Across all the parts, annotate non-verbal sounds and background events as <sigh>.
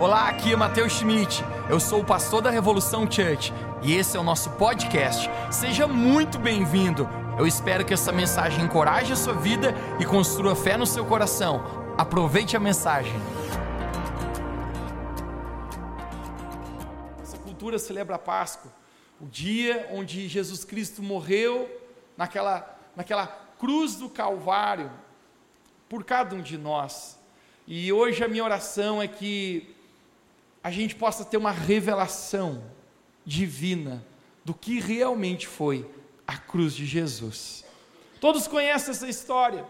Olá, aqui é Matheus Schmidt. Eu sou o pastor da Revolução Church e esse é o nosso podcast. Seja muito bem-vindo. Eu espero que essa mensagem encoraje a sua vida e construa fé no seu coração. Aproveite a mensagem. Essa cultura celebra a Páscoa, o dia onde Jesus Cristo morreu naquela, naquela cruz do Calvário por cada um de nós. E hoje a minha oração é que a gente possa ter uma revelação divina do que realmente foi a cruz de Jesus. Todos conhecem essa história.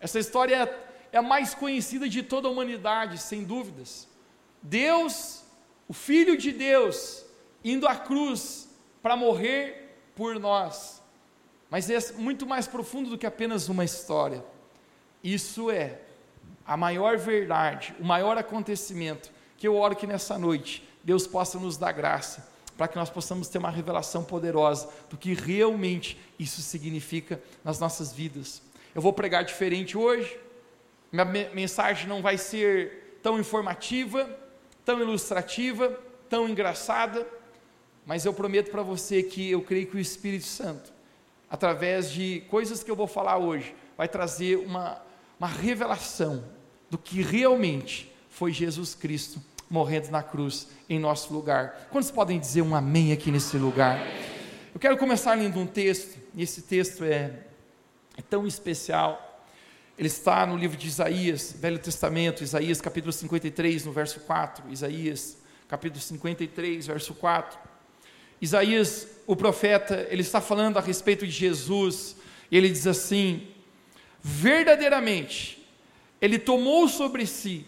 Essa história é a mais conhecida de toda a humanidade, sem dúvidas. Deus, o Filho de Deus, indo à cruz para morrer por nós. Mas é muito mais profundo do que apenas uma história. Isso é a maior verdade, o maior acontecimento que eu oro que nessa noite Deus possa nos dar graça, para que nós possamos ter uma revelação poderosa do que realmente isso significa nas nossas vidas. Eu vou pregar diferente hoje, minha mensagem não vai ser tão informativa, tão ilustrativa, tão engraçada, mas eu prometo para você que eu creio que o Espírito Santo, através de coisas que eu vou falar hoje, vai trazer uma, uma revelação do que realmente foi Jesus Cristo morrendo na cruz em nosso lugar. Quantos podem dizer um amém aqui nesse lugar? Eu quero começar lendo um texto, e esse texto é, é tão especial. Ele está no livro de Isaías, Velho Testamento, Isaías capítulo 53, no verso 4. Isaías capítulo 53, verso 4. Isaías, o profeta, ele está falando a respeito de Jesus, e ele diz assim: verdadeiramente, ele tomou sobre si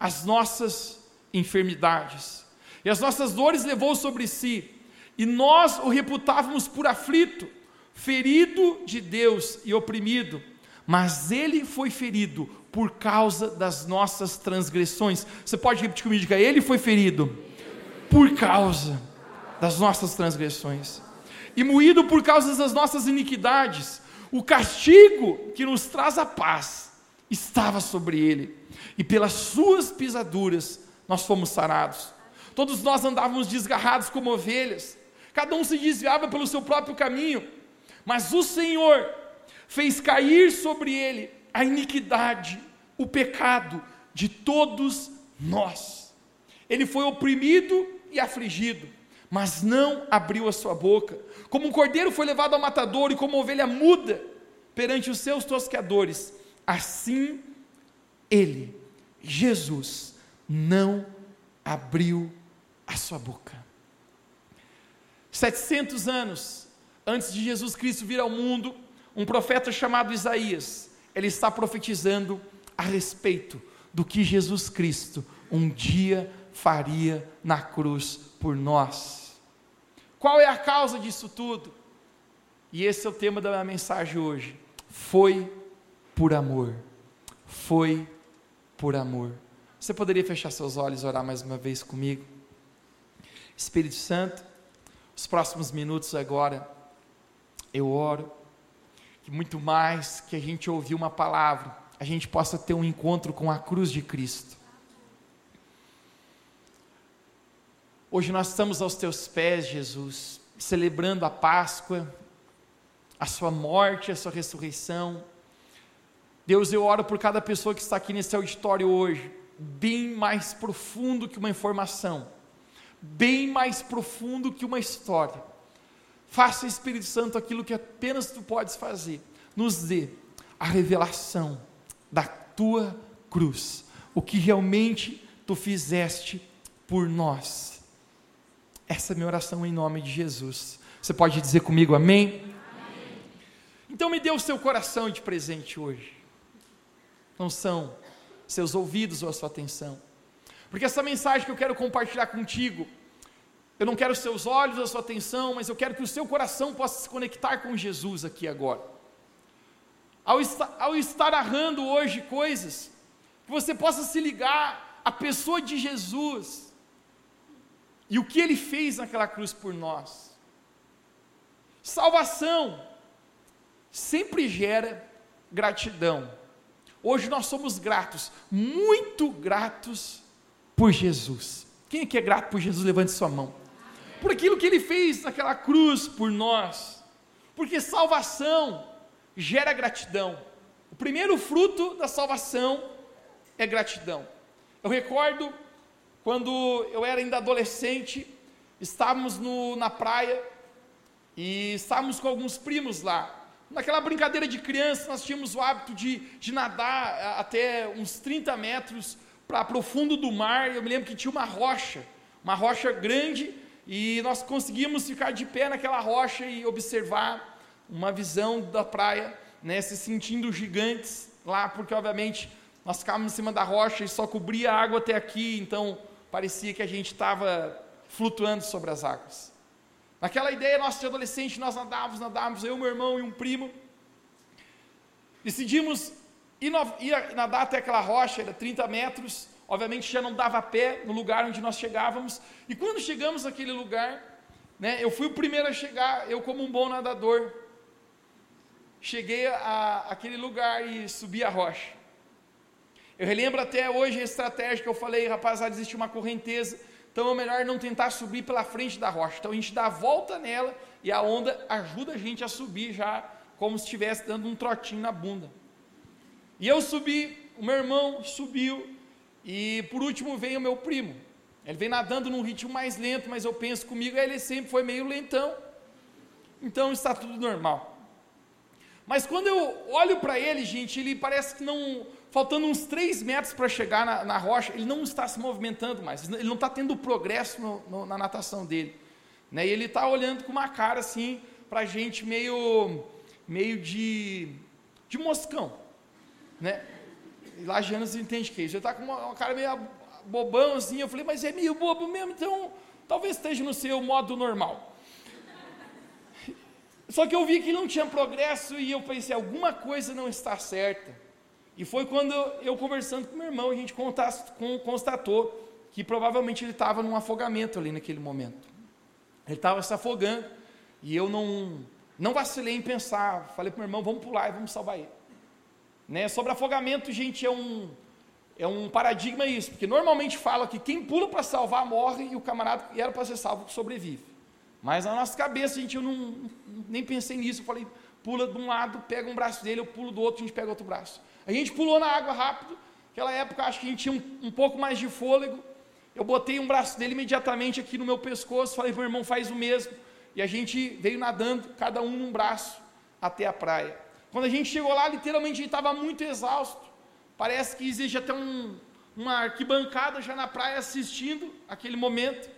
as nossas enfermidades. E as nossas dores levou sobre si, e nós o reputávamos por aflito, ferido de Deus e oprimido, mas ele foi ferido por causa das nossas transgressões. Você pode repetir comigo, diga, ele foi ferido por causa das nossas transgressões, e moído por causa das nossas iniquidades. O castigo que nos traz a paz estava sobre ele, e pelas suas pisaduras nós fomos sarados. Todos nós andávamos desgarrados como ovelhas, cada um se desviava pelo seu próprio caminho, mas o Senhor fez cair sobre ele a iniquidade, o pecado de todos nós. Ele foi oprimido e afligido, mas não abriu a sua boca. Como um cordeiro foi levado ao matador e como ovelha muda perante os seus tosqueadores, assim ele, Jesus, não abriu a sua boca. 700 anos antes de Jesus Cristo vir ao mundo, um profeta chamado Isaías, ele está profetizando a respeito do que Jesus Cristo um dia faria na cruz por nós. Qual é a causa disso tudo? E esse é o tema da minha mensagem hoje. Foi por amor. Foi por amor. Você poderia fechar seus olhos e orar mais uma vez comigo? Espírito Santo, os próximos minutos agora, eu oro que muito mais que a gente ouvir uma palavra, a gente possa ter um encontro com a cruz de Cristo. Hoje nós estamos aos teus pés, Jesus, celebrando a Páscoa, a sua morte, a sua ressurreição. Deus, eu oro por cada pessoa que está aqui nesse auditório hoje bem mais profundo que uma informação, bem mais profundo que uma história. Faça, Espírito Santo, aquilo que apenas tu podes fazer. Nos dê a revelação da tua cruz, o que realmente tu fizeste por nós. Essa é a minha oração em nome de Jesus. Você pode dizer comigo amém? amém. Então me dê o seu coração de presente hoje. Não são seus ouvidos ou a sua atenção. Porque essa mensagem que eu quero compartilhar contigo, eu não quero seus olhos a sua atenção, mas eu quero que o seu coração possa se conectar com Jesus aqui agora. Ao estar, ao estar narrando hoje coisas, que você possa se ligar à pessoa de Jesus e o que ele fez naquela cruz por nós. Salvação sempre gera gratidão. Hoje nós somos gratos, muito gratos por Jesus. Quem que é grato por Jesus? Levante sua mão. Por aquilo que ele fez naquela cruz por nós. Porque salvação gera gratidão. O primeiro fruto da salvação é gratidão. Eu recordo quando eu era ainda adolescente, estávamos no, na praia e estávamos com alguns primos lá. Naquela brincadeira de criança, nós tínhamos o hábito de, de nadar até uns 30 metros para o fundo do mar. Eu me lembro que tinha uma rocha, uma rocha grande, e nós conseguimos ficar de pé naquela rocha e observar uma visão da praia, né, se sentindo gigantes lá, porque obviamente nós ficávamos em cima da rocha e só cobria a água até aqui, então parecia que a gente estava flutuando sobre as águas. Naquela ideia, nós de adolescente, nós nadávamos, nadávamos, eu, meu irmão e um primo. Decidimos ir, nadar até aquela rocha, era 30 metros. Obviamente já não dava pé no lugar onde nós chegávamos. E quando chegamos naquele lugar, né, eu fui o primeiro a chegar, eu como um bom nadador. Cheguei a, aquele lugar e subi a rocha. Eu relembro até hoje a estratégia que eu falei, rapaziada, existe uma correnteza então é melhor não tentar subir pela frente da rocha. Então a gente dá a volta nela e a onda ajuda a gente a subir já como se estivesse dando um trotinho na bunda. E eu subi, o meu irmão subiu e por último veio o meu primo. Ele vem nadando num ritmo mais lento, mas eu penso comigo, ele sempre foi meio lentão. Então está tudo normal. Mas quando eu olho para ele, gente, ele parece que não faltando uns 3 metros para chegar na, na, rocha, ele não está se movimentando mais, ele não está tendo progresso no, no, na natação dele. Né? E ele está olhando com uma cara assim, para a gente meio, meio de, de moscão. Né? E lá Janas entende que é isso. Ele está com uma, uma, cara meio bobão assim. Eu falei, mas é meio bobo mesmo, então talvez esteja no seu modo normal. Só que eu vi que ele não tinha progresso e eu pensei, alguma coisa não está certa. E foi quando eu conversando com meu irmão, a gente constatou que provavelmente ele estava num afogamento ali naquele momento. Ele estava se afogando e eu não, não vacilei em pensar. Falei para meu irmão, vamos pular e vamos salvar ele. Né? Sobre afogamento, gente, é um, é um paradigma isso, porque normalmente fala que quem pula para salvar morre e o camarada que era para ser salvo sobrevive. Mas na nossa cabeça, gente, eu não, nem pensei nisso. Eu falei, pula de um lado, pega um braço dele, eu pulo do outro, a gente pega outro braço. A gente pulou na água rápido. Naquela época, acho que a gente tinha um, um pouco mais de fôlego. Eu botei um braço dele imediatamente aqui no meu pescoço. Falei para o irmão, faz o mesmo. E a gente veio nadando, cada um num braço, até a praia. Quando a gente chegou lá, literalmente a gente estava muito exausto. Parece que existe até um, uma arquibancada já na praia assistindo aquele momento.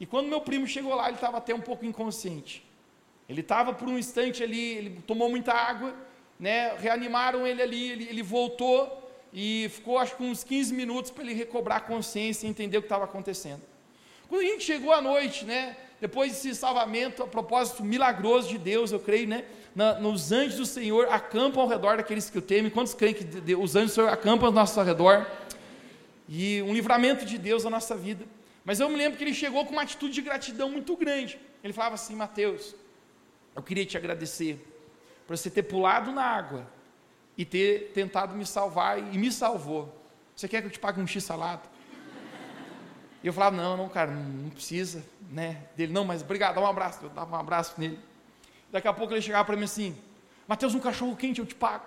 E quando meu primo chegou lá, ele estava até um pouco inconsciente. Ele estava por um instante ali, ele tomou muita água, né, reanimaram ele ali, ele, ele voltou e ficou acho que uns 15 minutos para ele recobrar a consciência e entender o que estava acontecendo. Quando a gente chegou à noite, né, depois desse salvamento, a propósito milagroso de Deus, eu creio, né, na, nos anjos do Senhor acampam ao redor daqueles que o temem. Quantos creem que os anjos do Senhor acampam ao nosso redor? E um livramento de Deus na nossa vida. Mas eu me lembro que ele chegou com uma atitude de gratidão muito grande. Ele falava assim: Mateus, eu queria te agradecer para você ter pulado na água e ter tentado me salvar e me salvou. Você quer que eu te pague um X salado? E eu falava, não, não, cara, não precisa, né? Dele, não, mas obrigado, dá um abraço. Eu dava um abraço nele. Daqui a pouco ele chegava para mim assim, Mateus, um cachorro quente eu te pago.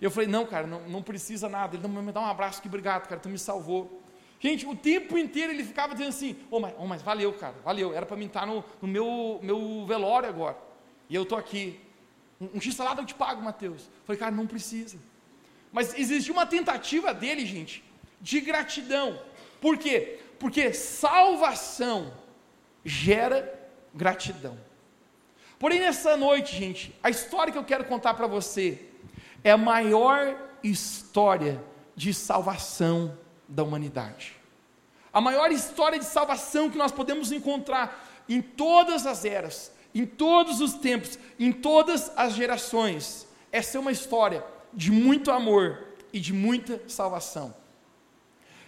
E eu falei, não, cara, não, não precisa nada. Ele, não, me dá um abraço, que obrigado, cara, tu me salvou. Gente, o tempo inteiro ele ficava dizendo assim, oh, mas, oh, mas valeu, cara, valeu, era para mim estar no, no meu, meu velório agora. E eu estou aqui, um, x-salada eu te pago, Mateus. Falei, cara, não precisa. Mas existe uma tentativa dele, gente, de gratidão. Por quê? Porque salvação gera gratidão. Porém, nessa noite, gente, a história que eu quero contar para você é a maior história de salvação da humanidade. A maior história de salvação que nós podemos encontrar em todas as eras, em todos os tempos, em todas as gerações. Essa é uma história de muito amor e de muita salvação.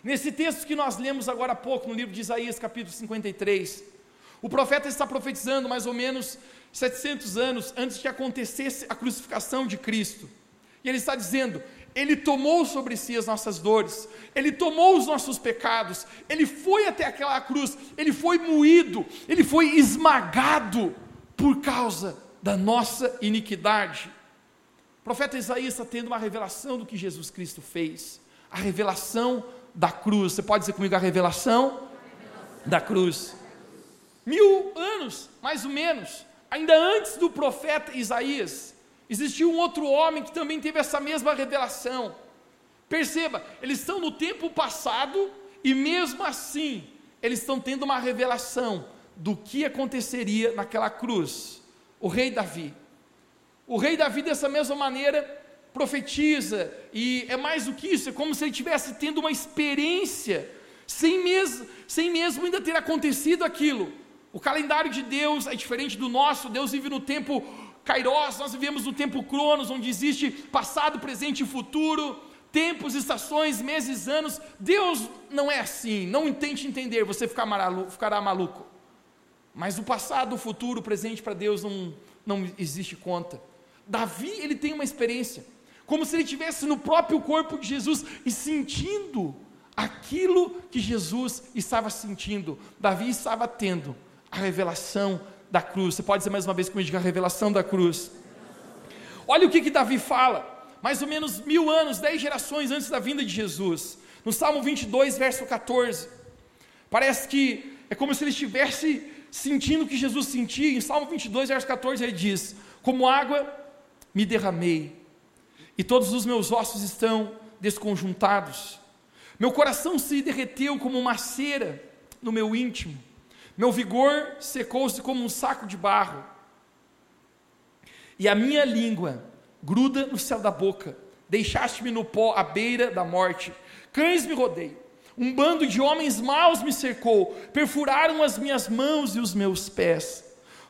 Nesse texto que nós lemos agora há pouco, no livro de Isaías, capítulo 53, o profeta está profetizando mais ou menos 700 anos antes que acontecesse a crucificação de Cristo. E ele está dizendo: Ele tomou sobre si as nossas dores, Ele tomou os nossos pecados, Ele foi até aquela cruz, Ele foi moído, Ele foi esmagado por causa da nossa iniquidade. O profeta Isaías está tendo uma revelação do que Jesus Cristo fez, a revelação da cruz. Você pode dizer comigo a revelação, a revelação. da cruz. Mil anos, mais ou menos, ainda antes do profeta Isaías, existiu um outro homem que também teve essa mesma revelação. Perceba, eles estão no tempo passado e mesmo assim, eles estão tendo uma revelação do que aconteceria naquela cruz. O rei Davi. O rei Davi, dessa mesma maneira, profetiza, e é mais do que isso, é como se ele estivesse tendo uma experiência, sem mesmo, sem mesmo ainda ter acontecido aquilo. O calendário de Deus é diferente do nosso, Deus vive no tempo Kairos, nós vivemos no tempo Cronos, onde existe passado, presente e futuro, tempos, estações, meses, anos. Deus não é assim, não tente entender, você ficará maluco. Mas o passado, o futuro, o presente para Deus não, não existe conta. Davi, ele tem uma experiência, como se ele estivesse no próprio corpo de Jesus e sentindo aquilo que Jesus estava sentindo, Davi estava tendo a revelação da cruz. Você pode dizer mais uma vez comigo, a revelação da cruz. Olha o que, que Davi fala, mais ou menos mil anos, dez gerações antes da vinda de Jesus, no Salmo 22, verso 14. Parece que é como se ele estivesse sentindo o que Jesus sentia. Em Salmo 22, verso 14, ele diz: Como água me derramei, e todos os meus ossos estão desconjuntados. Meu coração se derreteu como uma cera no meu íntimo. Meu vigor secou-se como um saco de barro. E a minha língua gruda no céu da boca. Deixaste-me no pó à beira da morte. Cães me rodeiam. Um bando de homens maus me cercou. Perfuraram as minhas mãos e os meus pés.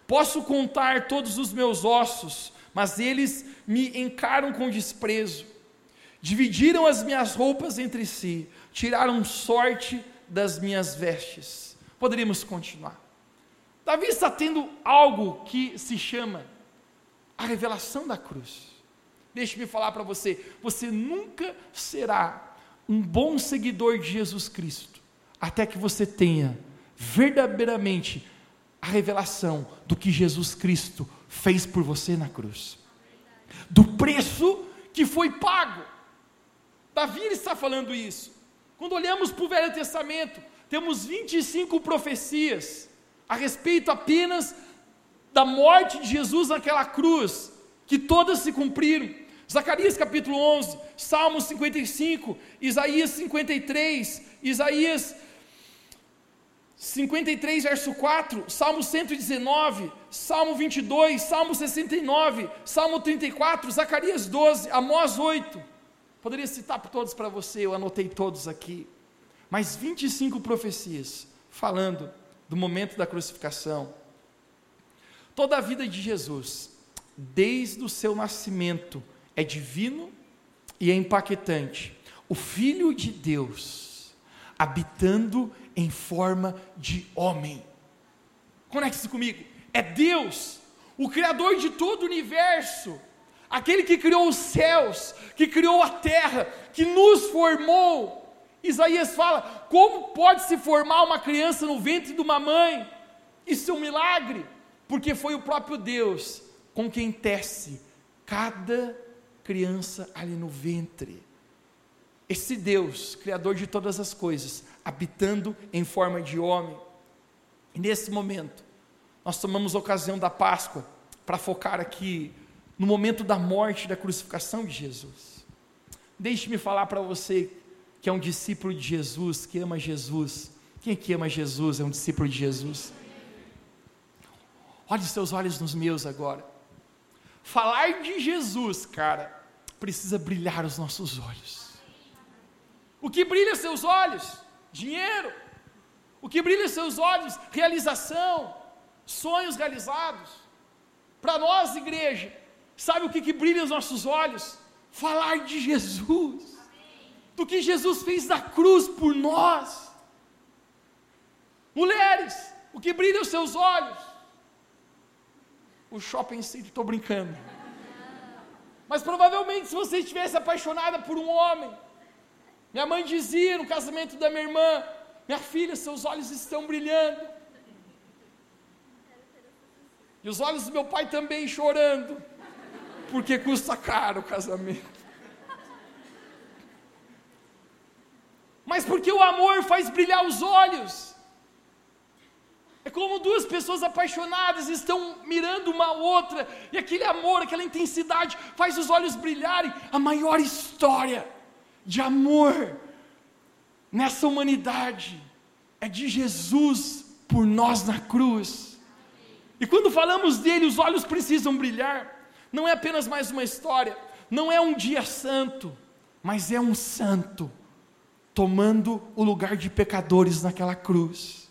Posso contar todos os meus ossos, mas eles me encaram com desprezo. Dividiram as minhas roupas entre si. Tiraram sorte das minhas vestes Poderíamos continuar. Davi está tendo algo que se chama a revelação da cruz. Deixe-me falar para você: você nunca será um bom seguidor de Jesus Cristo até que você tenha verdadeiramente a revelação do que Jesus Cristo fez por você na cruz, do preço que foi pago. Davi está falando isso. Quando olhamos para o Velho Testamento, temos 25 profecias a respeito apenas da morte de Jesus naquela cruz, que todas se cumpriram. Zacarias capítulo 11, Salmos 55, Isaías 53, Isaías 53, verso 4, Salmo 119, Salmo 22, Salmo 69, Salmo 34, Zacarias 12, Amós 8. Poderia citar todos para você, eu anotei todos aqui mais 25 profecias falando do momento da crucificação. Toda a vida de Jesus, desde o seu nascimento, é divino e é impactante. O Filho de Deus, habitando em forma de homem. Conecte-se comigo. É Deus, o Criador de todo o universo, aquele que criou os céus, que criou a terra, que nos formou, Isaías fala: como pode se formar uma criança no ventre de uma mãe? Isso é um milagre, porque foi o próprio Deus com quem tece cada criança ali no ventre. Esse Deus, Criador de todas as coisas, habitando em forma de homem. E nesse momento, nós tomamos a ocasião da Páscoa para focar aqui no momento da morte, da crucificação de Jesus. Deixe-me falar para você que é um discípulo de Jesus, que ama Jesus. Quem é que ama Jesus é um discípulo de Jesus? Olhe os seus olhos nos meus agora. Falar de Jesus, cara, precisa brilhar os nossos olhos. O que brilha seus olhos? Dinheiro. O que brilha seus olhos? Realização, sonhos realizados. Para nós, igreja, sabe o que, que brilha os nossos olhos? Falar de Jesus do que Jesus fez na cruz por nós. Mulheres, o que brilha os seus olhos? O shopping center, estou brincando. Mas provavelmente, se você estivesse apaixonada por um homem, minha mãe dizia no casamento da minha irmã: Minha filha, seus olhos estão brilhando. E os olhos do meu pai também chorando, porque custa caro o casamento. Mas porque o amor faz brilhar os olhos. É como duas pessoas apaixonadas estão mirando uma outra, e aquele amor, aquela intensidade faz os olhos brilharem. A maior história de amor nessa humanidade é de Jesus por nós na cruz. E quando falamos dele, os olhos precisam brilhar. Não é apenas mais uma história, não é um dia santo, mas é um santo tomando o lugar de pecadores naquela cruz.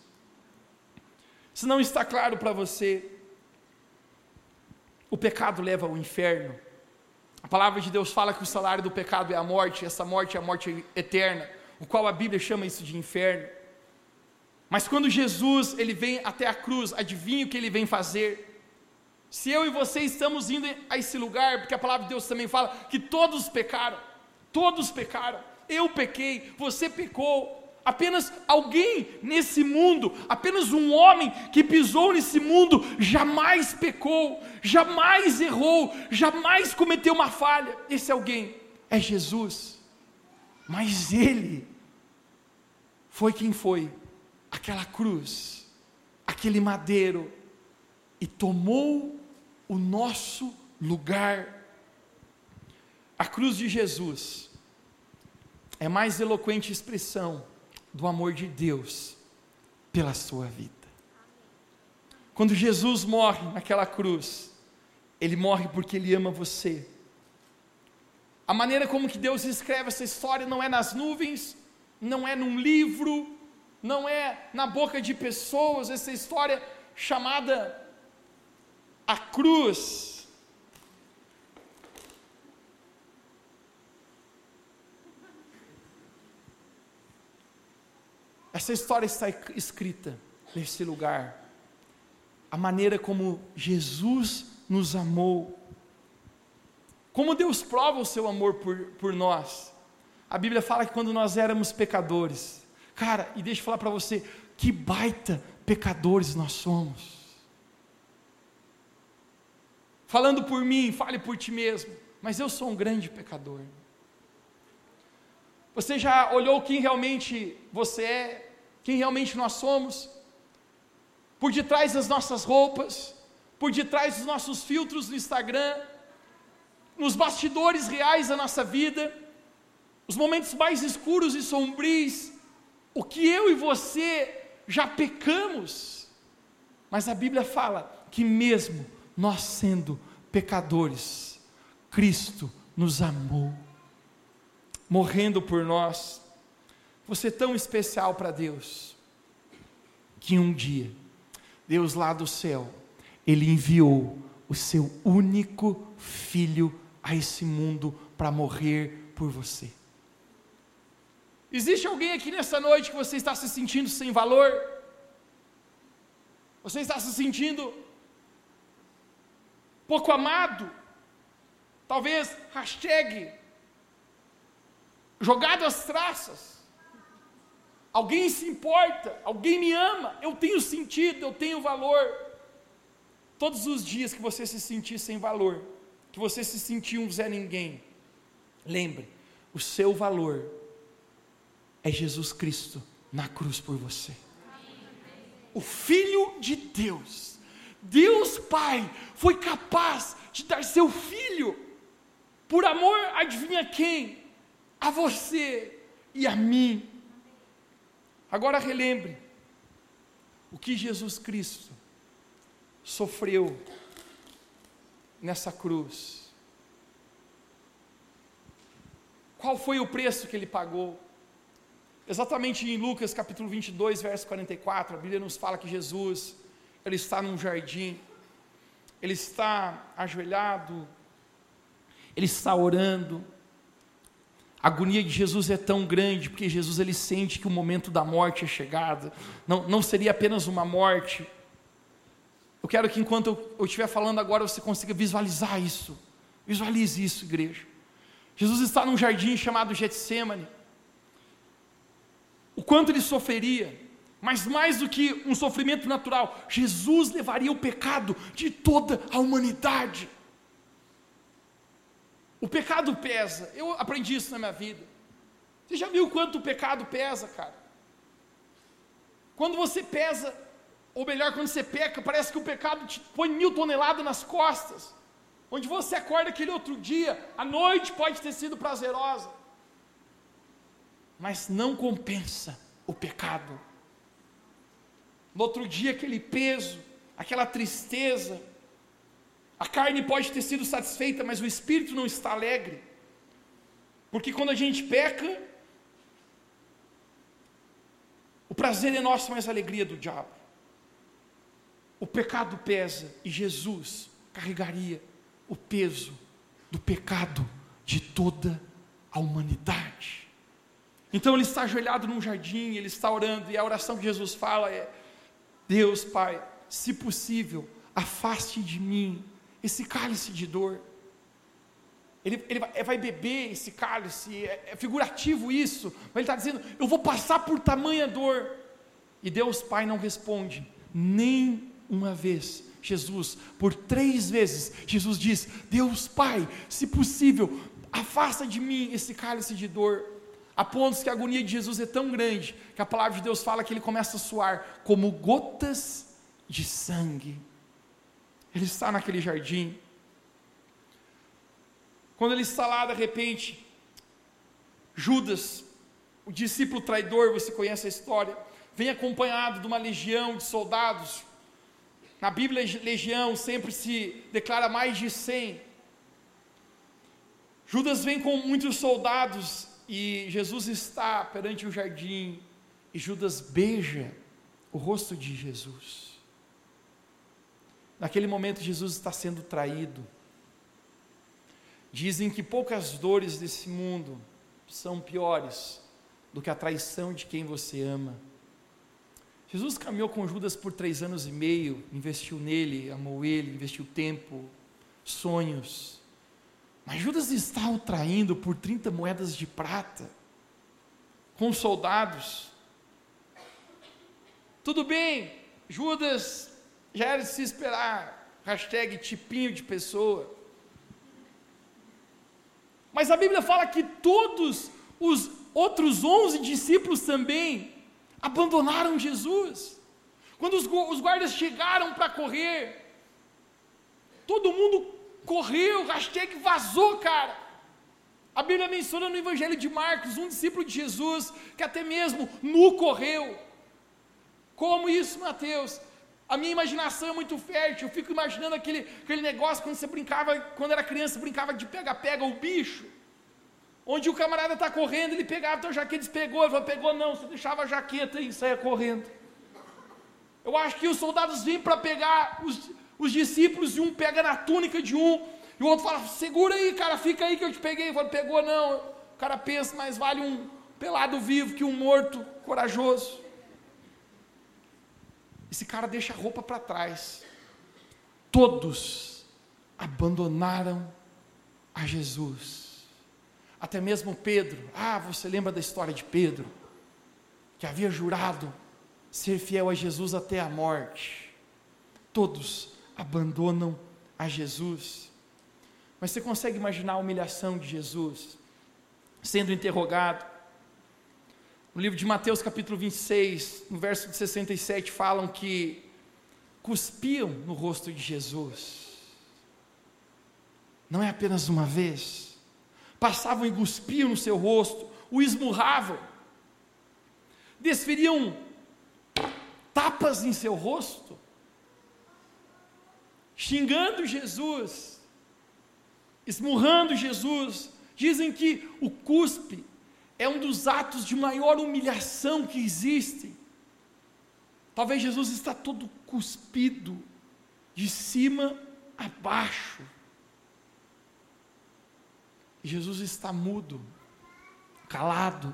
Se não está claro para você, o pecado leva ao inferno. A palavra de Deus fala que o salário do pecado é a morte, essa morte é a morte eterna, o qual a Bíblia chama isso de inferno. Mas quando Jesus ele vem até a cruz, adivinha o que ele vem fazer? Se eu e você estamos indo a esse lugar, porque a palavra de Deus também fala que todos pecaram, todos pecaram. Eu pequei, você pecou, apenas alguém nesse mundo, apenas um homem que pisou nesse mundo, jamais pecou, jamais errou, jamais cometeu uma falha. Esse alguém é Jesus. Mas ele foi quem foi aquela cruz, aquele madeiro, e tomou o nosso lugar. A cruz de Jesus é mais eloquente expressão do amor de Deus pela sua vida. Quando Jesus morre naquela cruz, ele morre porque ele ama você. A maneira como que Deus escreve essa história não é nas nuvens, não é num livro, não é na boca de pessoas, essa história chamada a cruz Essa história está escrita nesse lugar. A maneira como Jesus nos amou. Como Deus prova o seu amor por, por nós. A Bíblia fala que quando nós éramos pecadores, cara, e deixa eu falar para você, que baita pecadores nós somos. Falando por mim, fale por ti mesmo, mas eu sou um grande pecador. Você já olhou quem realmente você é? Quem realmente nós somos, por detrás das nossas roupas, por detrás dos nossos filtros no Instagram, nos bastidores reais da nossa vida, os momentos mais escuros e sombrios, o que eu e você já pecamos, mas a Bíblia fala que mesmo nós sendo pecadores, Cristo nos amou, morrendo por nós, você é tão especial para Deus, que um dia, Deus lá do céu, Ele enviou o seu único filho a esse mundo para morrer por você. Existe alguém aqui nessa noite que você está se sentindo sem valor? Você está se sentindo pouco amado? Talvez hashtag jogado às traças alguém se importa, alguém me ama, eu tenho sentido, eu tenho valor. Todos os dias que você se sentir sem valor, que você se sentir um Zé Ninguém, lembre, o seu valor é Jesus Cristo na cruz por você. O Filho de Deus, Deus Pai, foi capaz de dar seu filho, por amor, adivinha quem? A você e a mim. Agora relembre o que Jesus Cristo sofreu nessa cruz. Qual foi o preço que ele pagou? Exatamente em Lucas capítulo 22, verso 44, a Bíblia nos fala que Jesus, ele está num jardim, ele está ajoelhado, ele está orando, a agonia de Jesus é tão grande, porque Jesus ele sente que o momento da morte é chegado, não, não seria apenas uma morte. Eu quero que enquanto eu, eu estiver falando agora, você consiga visualizar isso Visualize isso, igreja. Jesus está num jardim chamado Getsemane. O quanto ele sofreria, mas mais do que um sofrimento natural, Jesus levaria o pecado de toda a humanidade. O pecado pesa. Eu aprendi isso na minha vida. Você já viu quanto o pecado pesa, cara? Quando você pesa, ou melhor, quando você peca, parece que o pecado te põe mil toneladas nas costas. Onde você acorda aquele outro dia, a noite pode ter sido prazerosa, mas não compensa o pecado. No outro dia, aquele peso, aquela tristeza, a carne pode ter sido satisfeita, mas o espírito não está alegre, porque quando a gente peca, o prazer é nosso, mas a alegria é do diabo. O pecado pesa e Jesus carregaria o peso do pecado de toda a humanidade. Então ele está ajoelhado num jardim, ele está orando, e a oração que Jesus fala é: Deus, Pai, se possível, afaste de mim esse cálice de dor. Ele, ele vai, beber esse cálice, é, é figurativo isso, mas ele está dizendo: Eu vou passar por tamanha dor. E Deus Pai não responde, nem uma vez. Jesus, por três vezes, Jesus diz: Deus Pai, se possível, afasta de mim esse cálice de dor. A pontos que a agonia de Jesus é tão grande que a palavra de Deus fala que ele começa a suar como gotas de sangue. Ele está naquele jardim. Quando ele está lá, de repente, Judas, o discípulo traidor, você conhece a história, vem acompanhado de uma legião de soldados na Bíblia, legião sempre se declara mais de 100. Judas vem com muitos soldados e Jesus está perante o jardim e Judas beija o rosto de Jesus. Naquele momento, Jesus está sendo traído. Dizem que poucas dores desse mundo são piores do que a traição de quem você ama. Jesus caminhou com Judas por três anos e meio, investiu nele, amou ele, investiu tempo, sonhos. Mas Judas está o traindo por 30 moedas de prata, com soldados. Tudo bem, Judas já era de se esperar, hashtag tipinho de pessoa. Mas a Bíblia fala que todos os outros onze discípulos também abandonaram Jesus. Quando os, os guardas chegaram para correr, todo mundo correu, hashtag vazou, cara. A Bíblia menciona no Evangelho de Marcos um discípulo de Jesus que até mesmo nu correu. Como isso, Mateus? A minha imaginação é muito fértil. Eu fico imaginando aquele, aquele negócio quando você brincava, quando era criança, brincava de pega-pega o bicho. Onde o camarada está correndo, ele pegava a tua jaqueta, despegou, ele falou, pegou não, você deixava a jaqueta e saia correndo. Eu acho que os soldados vêm para pegar os, os discípulos e um pega na túnica de um, e o outro fala, segura aí, cara, fica aí que eu te peguei. Ele pegou não. O cara pensa, mas vale um pelado vivo que um morto corajoso. Esse cara deixa a roupa para trás. Todos abandonaram a Jesus. Até mesmo Pedro, ah, você lembra da história de Pedro, que havia jurado ser fiel a Jesus até a morte. Todos abandonam a Jesus. Mas você consegue imaginar a humilhação de Jesus sendo interrogado? No livro de Mateus, capítulo 26, no verso de 67, falam que cuspiam no rosto de Jesus. Não é apenas uma vez, passavam e cuspiam no seu rosto, o esmurravam, desferiam tapas em seu rosto, xingando Jesus, esmurrando Jesus. Dizem que o cuspe é um dos atos de maior humilhação que existem. Talvez Jesus está todo cuspido, de cima a baixo. Jesus está mudo, calado,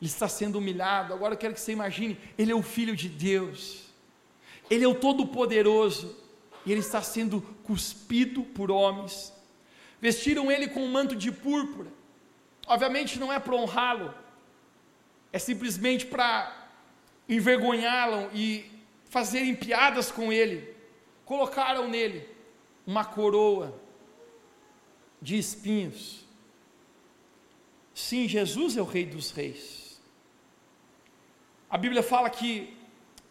ele está sendo humilhado. Agora eu quero que você imagine: ele é o Filho de Deus, ele é o Todo-Poderoso, e ele está sendo cuspido por homens. vestiram ele com um manto de púrpura. Obviamente não é para honrá-lo, é simplesmente para envergonhá-lo e fazerem piadas com ele. Colocaram nele uma coroa de espinhos. Sim, Jesus é o Rei dos Reis. A Bíblia fala que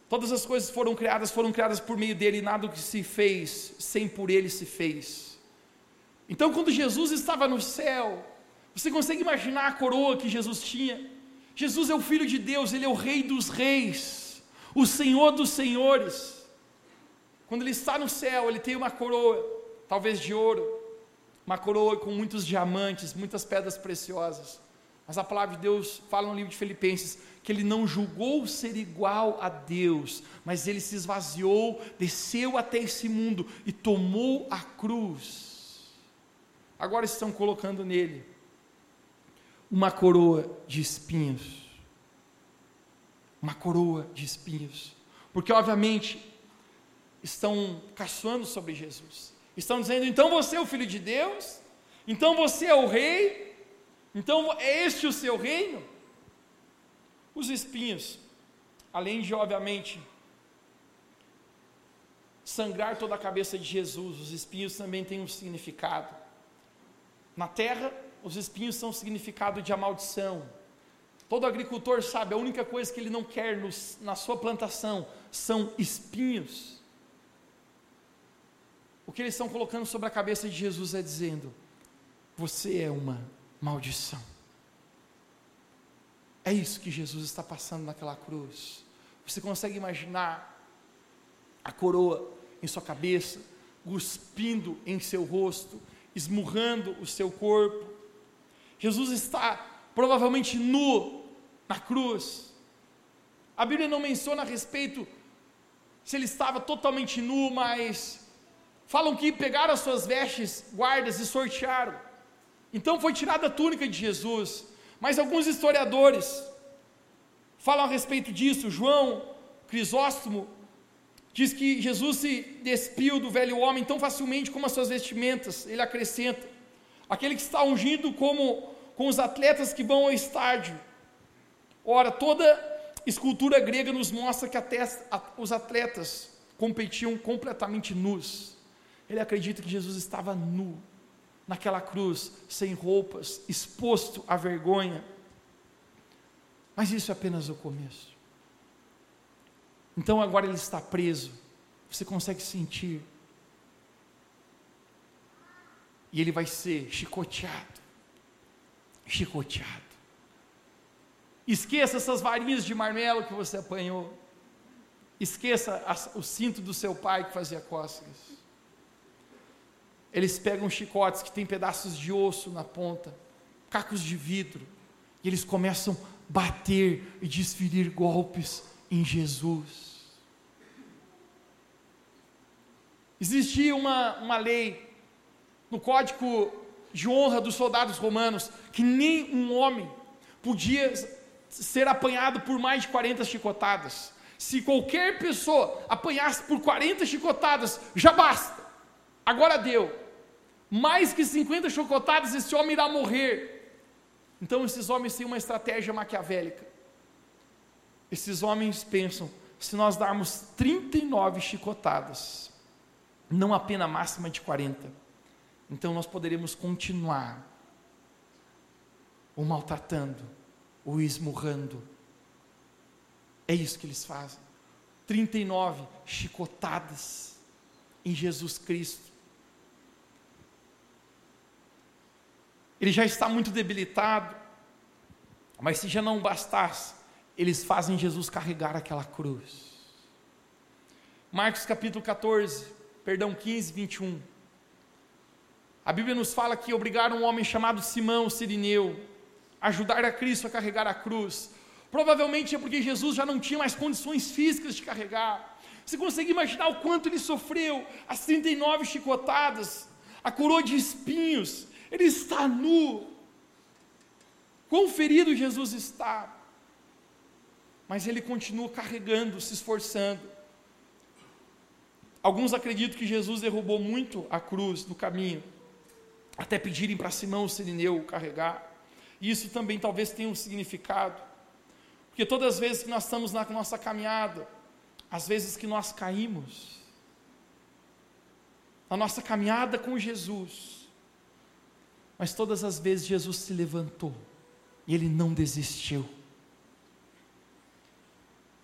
todas as coisas foram criadas, foram criadas por meio dele, e nada que se fez sem por ele se fez. Então, quando Jesus estava no céu, você consegue imaginar a coroa que Jesus tinha? Jesus é o Filho de Deus, ele é o Rei dos Reis, o Senhor dos Senhores. Quando ele está no céu, ele tem uma coroa, talvez de ouro, uma coroa com muitos diamantes, muitas pedras preciosas. Mas a palavra de Deus fala no livro de Filipenses que ele não julgou ser igual a Deus, mas ele se esvaziou, desceu até esse mundo e tomou a cruz. Agora estão colocando nele uma coroa de espinhos. Uma coroa de espinhos. Porque, obviamente, estão caçoando sobre Jesus. Estão dizendo: então você é o filho de Deus? Então você é o rei? Então é este o seu reino? Os espinhos, além de, obviamente, sangrar toda a cabeça de Jesus, os espinhos também têm um significado. Na terra, os espinhos são significado de amaldição. Todo agricultor sabe, a única coisa que ele não quer nos, na sua plantação são espinhos. O que eles estão colocando sobre a cabeça de Jesus é dizendo: Você é uma maldição. É isso que Jesus está passando naquela cruz. Você consegue imaginar a coroa em sua cabeça, cuspindo em seu rosto, esmurrando o seu corpo. Jesus está provavelmente nu na cruz. A Bíblia não menciona a respeito se ele estava totalmente nu, mas falam que pegaram as suas vestes, guardas e sortearam. Então foi tirada a túnica de Jesus. Mas alguns historiadores falam a respeito disso. João Crisóstomo diz que Jesus se despiu do velho homem tão facilmente como as suas vestimentas. Ele acrescenta: aquele que está ungido como com os atletas que vão ao estádio. Ora, toda escultura grega nos mostra que até os atletas competiam completamente nus. Ele acredita que Jesus estava nu, naquela cruz, sem roupas, exposto à vergonha. Mas isso é apenas o começo. Então agora ele está preso, você consegue sentir. E ele vai ser chicoteado. Chicoteado. Esqueça essas varinhas de marmelo que você apanhou. Esqueça o cinto do seu pai que fazia cócegas. Eles pegam chicotes que têm pedaços de osso na ponta, cacos de vidro, e eles começam a bater e desferir golpes em Jesus. Existia uma, uma lei no código de honra dos soldados romanos que nem um homem podia ser apanhado por mais de 40 chicotadas. Se qualquer pessoa apanhasse por 40 chicotadas, já basta. Agora deu mais que 50 chocotadas, esse homem irá morrer. Então, esses homens têm uma estratégia maquiavélica. Esses homens pensam: se nós darmos 39 chicotadas, não a pena máxima de 40, então nós poderemos continuar o maltratando, o esmurrando. É isso que eles fazem. 39 chicotadas em Jesus Cristo. ele já está muito debilitado, mas se já não bastasse, eles fazem Jesus carregar aquela cruz. Marcos capítulo 14, perdão, 15, 21. A Bíblia nos fala que obrigaram um homem chamado Simão Sirineu a ajudar a Cristo a carregar a cruz. Provavelmente é porque Jesus já não tinha mais condições físicas de carregar. Você consegue imaginar o quanto ele sofreu? As 39 chicotadas, a coroa de espinhos, ele está nu. Quão ferido Jesus está. Mas ele continua carregando, se esforçando. Alguns acreditam que Jesus derrubou muito a cruz no caminho. Até pedirem para Simão Sirineu carregar. Isso também talvez tenha um significado, porque todas as vezes que nós estamos na nossa caminhada, às vezes que nós caímos, na nossa caminhada com Jesus, mas todas as vezes Jesus se levantou e ele não desistiu.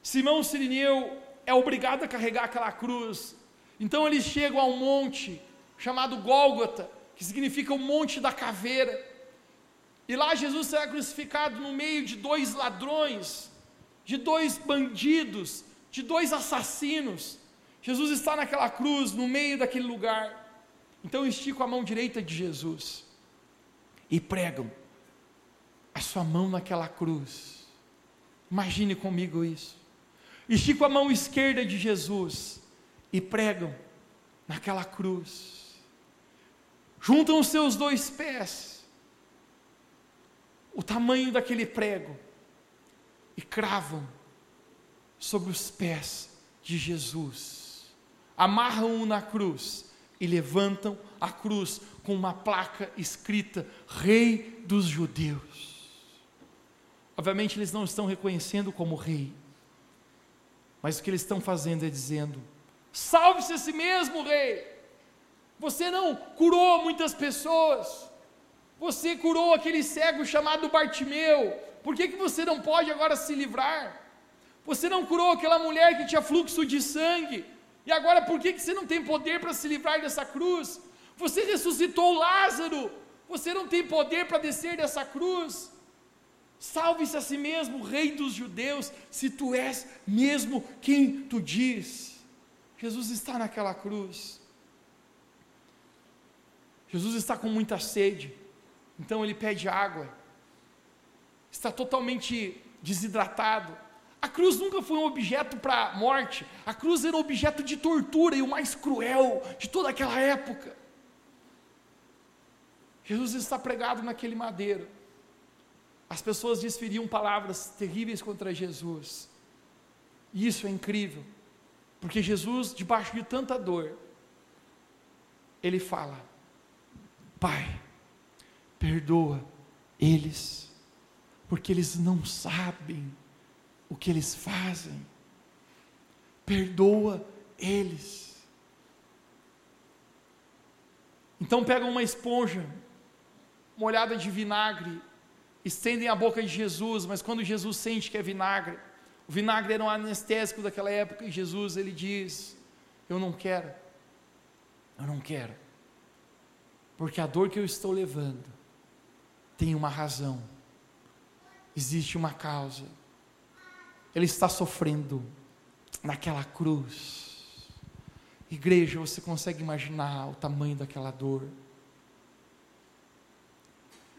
Simão Sirineu é obrigado a carregar aquela cruz, então eles chegam a um monte chamado Gólgota, que significa o monte da caveira. E lá Jesus será crucificado no meio de dois ladrões, de dois bandidos, de dois assassinos. Jesus está naquela cruz, no meio daquele lugar. Então estico a mão direita de Jesus e pregam a sua mão naquela cruz. Imagine comigo isso. Estico a mão esquerda de Jesus e pregam naquela cruz. Juntam os seus dois pés, o tamanho daquele prego, e cravam sobre os pés de Jesus. Amarram-o na cruz e levantam a cruz com uma placa escrita Rei dos Judeus. Obviamente eles não estão reconhecendo como rei, mas o que eles estão fazendo é dizendo: salve-se a si mesmo, rei. Você não curou muitas pessoas, você curou aquele cego chamado Bartimeu, por que, que você não pode agora se livrar? Você não curou aquela mulher que tinha fluxo de sangue, e agora por que, que você não tem poder para se livrar dessa cruz? Você ressuscitou Lázaro, você não tem poder para descer dessa cruz? Salve-se a si mesmo, Rei dos Judeus, se tu és mesmo quem tu diz. Jesus está naquela cruz. Jesus está com muita sede, então ele pede água. Está totalmente desidratado. A cruz nunca foi um objeto para morte, a cruz era um objeto de tortura e o mais cruel de toda aquela época. Jesus está pregado naquele madeiro. As pessoas desferiam palavras terríveis contra Jesus. E isso é incrível, porque Jesus, debaixo de tanta dor, ele fala: Pai, perdoa eles, porque eles não sabem o que eles fazem. Perdoa eles. Então pegam uma esponja molhada de vinagre, estendem a boca de Jesus, mas quando Jesus sente que é vinagre, o vinagre era um anestésico daquela época, e Jesus ele diz: Eu não quero, eu não quero, porque a dor que eu estou levando tem uma razão, existe uma causa, ele está sofrendo naquela cruz. Igreja, você consegue imaginar o tamanho daquela dor?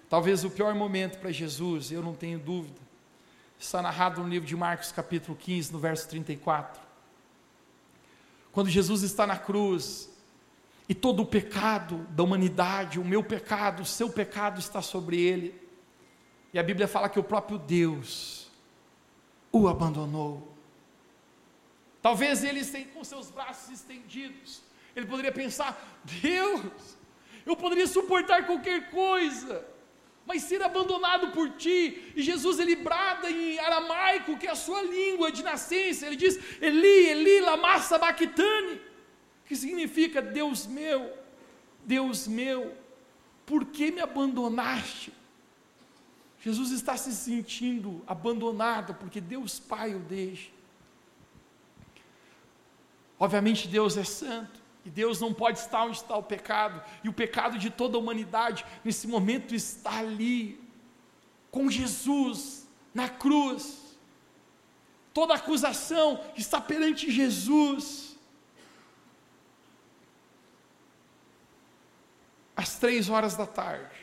Talvez o pior momento para Jesus, eu não tenho dúvida, está narrado no livro de Marcos, capítulo 15, no verso 34. Quando Jesus está na cruz, e todo o pecado da humanidade, o meu pecado, o seu pecado está sobre ele. E a Bíblia fala que o próprio Deus o abandonou. Talvez ele com seus braços estendidos, ele poderia pensar: Deus, eu poderia suportar qualquer coisa, mas ser abandonado por ti. E Jesus ele brada em aramaico, que é a sua língua de nascença. Ele diz: Eli, Eli, lama sabachthani que significa Deus meu, Deus meu, por que me abandonaste? Jesus está se sentindo abandonado porque Deus Pai o deixa. Obviamente Deus é santo e Deus não pode estar onde está o pecado, e o pecado de toda a humanidade nesse momento está ali, com Jesus na cruz. Toda acusação está perante Jesus. Às três horas da tarde,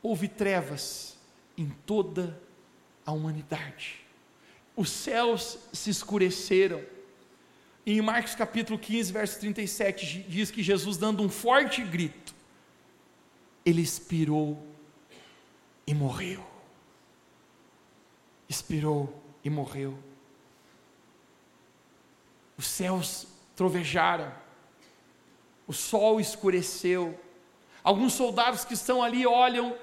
houve trevas em toda a humanidade. Os céus se escureceram. E em Marcos capítulo 15, verso 37, diz que Jesus, dando um forte grito, ele expirou e morreu. Expirou e morreu. Os céus trovejaram, o sol escureceu, Alguns soldados que estão ali olham,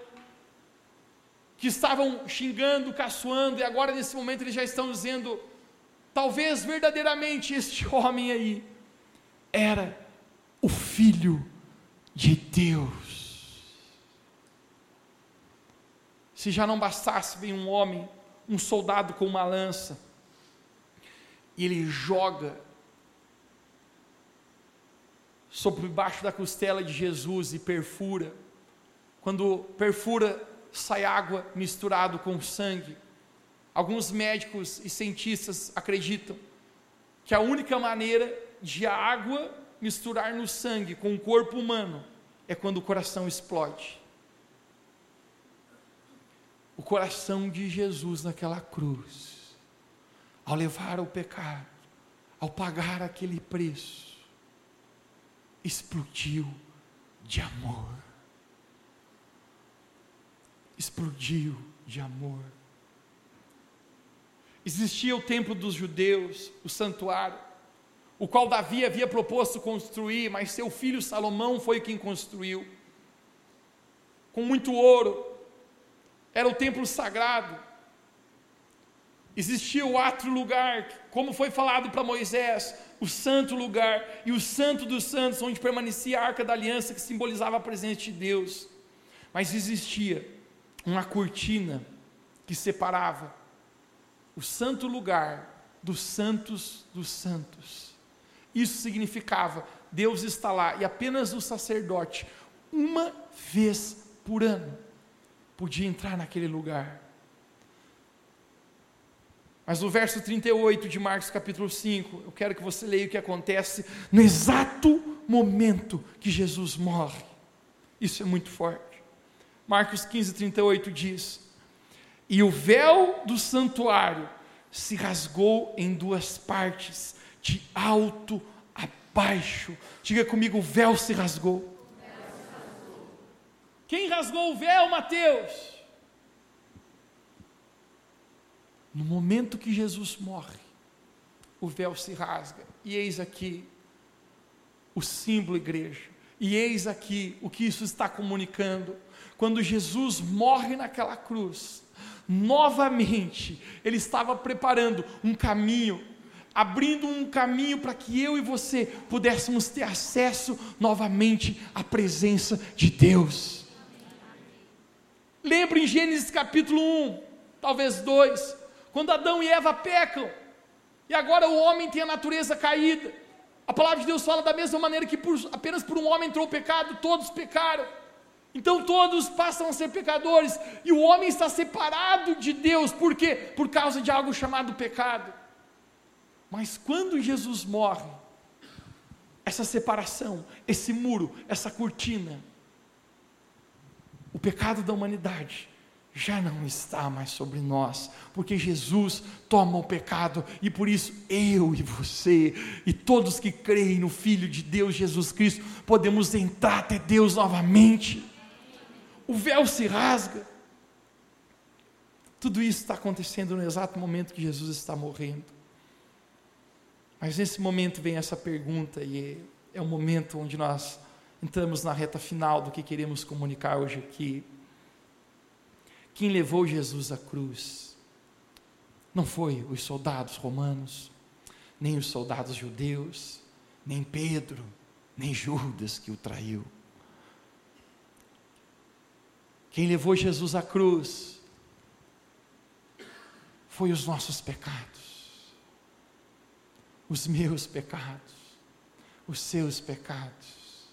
que estavam xingando, caçoando, e agora nesse momento eles já estão dizendo: talvez verdadeiramente este <laughs> homem aí era o Filho de Deus. Se já não bastasse, vem um homem, um soldado com uma lança, e ele joga sobre baixo da costela de Jesus e perfura. Quando perfura, sai água misturado com sangue. Alguns médicos e cientistas acreditam que a única maneira de a água misturar no sangue com o corpo humano é quando o coração explode. O coração de Jesus naquela cruz, ao levar o pecado, ao pagar aquele preço, explodiu de amor. Explodiu de amor. Existia o templo dos judeus, o santuário, o qual Davi havia proposto construir, mas seu filho Salomão foi quem construiu. Com muito ouro, era o templo sagrado. Existia o átrio lugar, como foi falado para Moisés, o santo lugar e o santo dos santos, onde permanecia a arca da aliança que simbolizava a presença de Deus. Mas existia uma cortina que separava o santo lugar dos santos dos santos. Isso significava Deus está lá e apenas o sacerdote, uma vez por ano, podia entrar naquele lugar. Mas no verso 38 de Marcos capítulo 5, eu quero que você leia o que acontece no exato momento que Jesus morre. Isso é muito forte. Marcos 15, 38 diz: E o véu do santuário se rasgou em duas partes, de alto a baixo. Diga comigo: o véu se rasgou. Quem rasgou o véu, Mateus? No momento que Jesus morre, o véu se rasga, e eis aqui o símbolo igreja, e eis aqui o que isso está comunicando. Quando Jesus morre naquela cruz, novamente, Ele estava preparando um caminho, abrindo um caminho para que eu e você pudéssemos ter acesso novamente à presença de Deus. Lembra em Gênesis capítulo 1, talvez 2, quando Adão e Eva pecam, e agora o homem tem a natureza caída. A palavra de Deus fala da mesma maneira que por, apenas por um homem entrou o pecado, todos pecaram. Então todos passam a ser pecadores, e o homem está separado de Deus, por quê? Por causa de algo chamado pecado. Mas quando Jesus morre, essa separação, esse muro, essa cortina, o pecado da humanidade já não está mais sobre nós, porque Jesus toma o pecado e por isso eu e você e todos que creem no Filho de Deus Jesus Cristo podemos entrar até Deus novamente. O véu se rasga. Tudo isso está acontecendo no exato momento que Jesus está morrendo. Mas nesse momento vem essa pergunta, e é o momento onde nós entramos na reta final do que queremos comunicar hoje aqui. Quem levou Jesus à cruz não foi os soldados romanos, nem os soldados judeus, nem Pedro, nem Judas que o traiu. Quem levou Jesus à cruz foi os nossos pecados, os meus pecados, os seus pecados.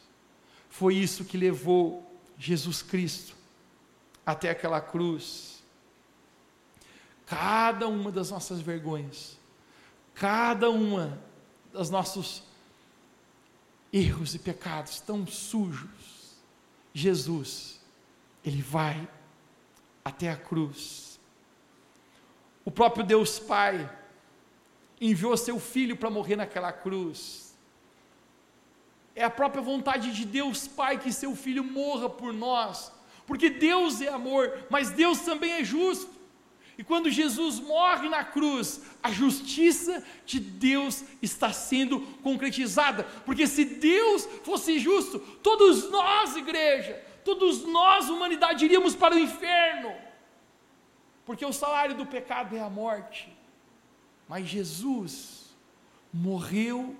Foi isso que levou Jesus Cristo até aquela cruz. Cada uma das nossas vergonhas, cada uma dos nossos erros e pecados tão sujos, Jesus, Ele vai até a cruz. O próprio Deus Pai enviou seu filho para morrer naquela cruz. É a própria vontade de Deus Pai que seu filho morra por nós, porque Deus é amor, mas Deus também é justo. E quando Jesus morre na cruz, a justiça de Deus está sendo concretizada. Porque se Deus fosse justo, todos nós, igreja, todos nós, humanidade, iríamos para o inferno. Porque o salário do pecado é a morte. Mas Jesus morreu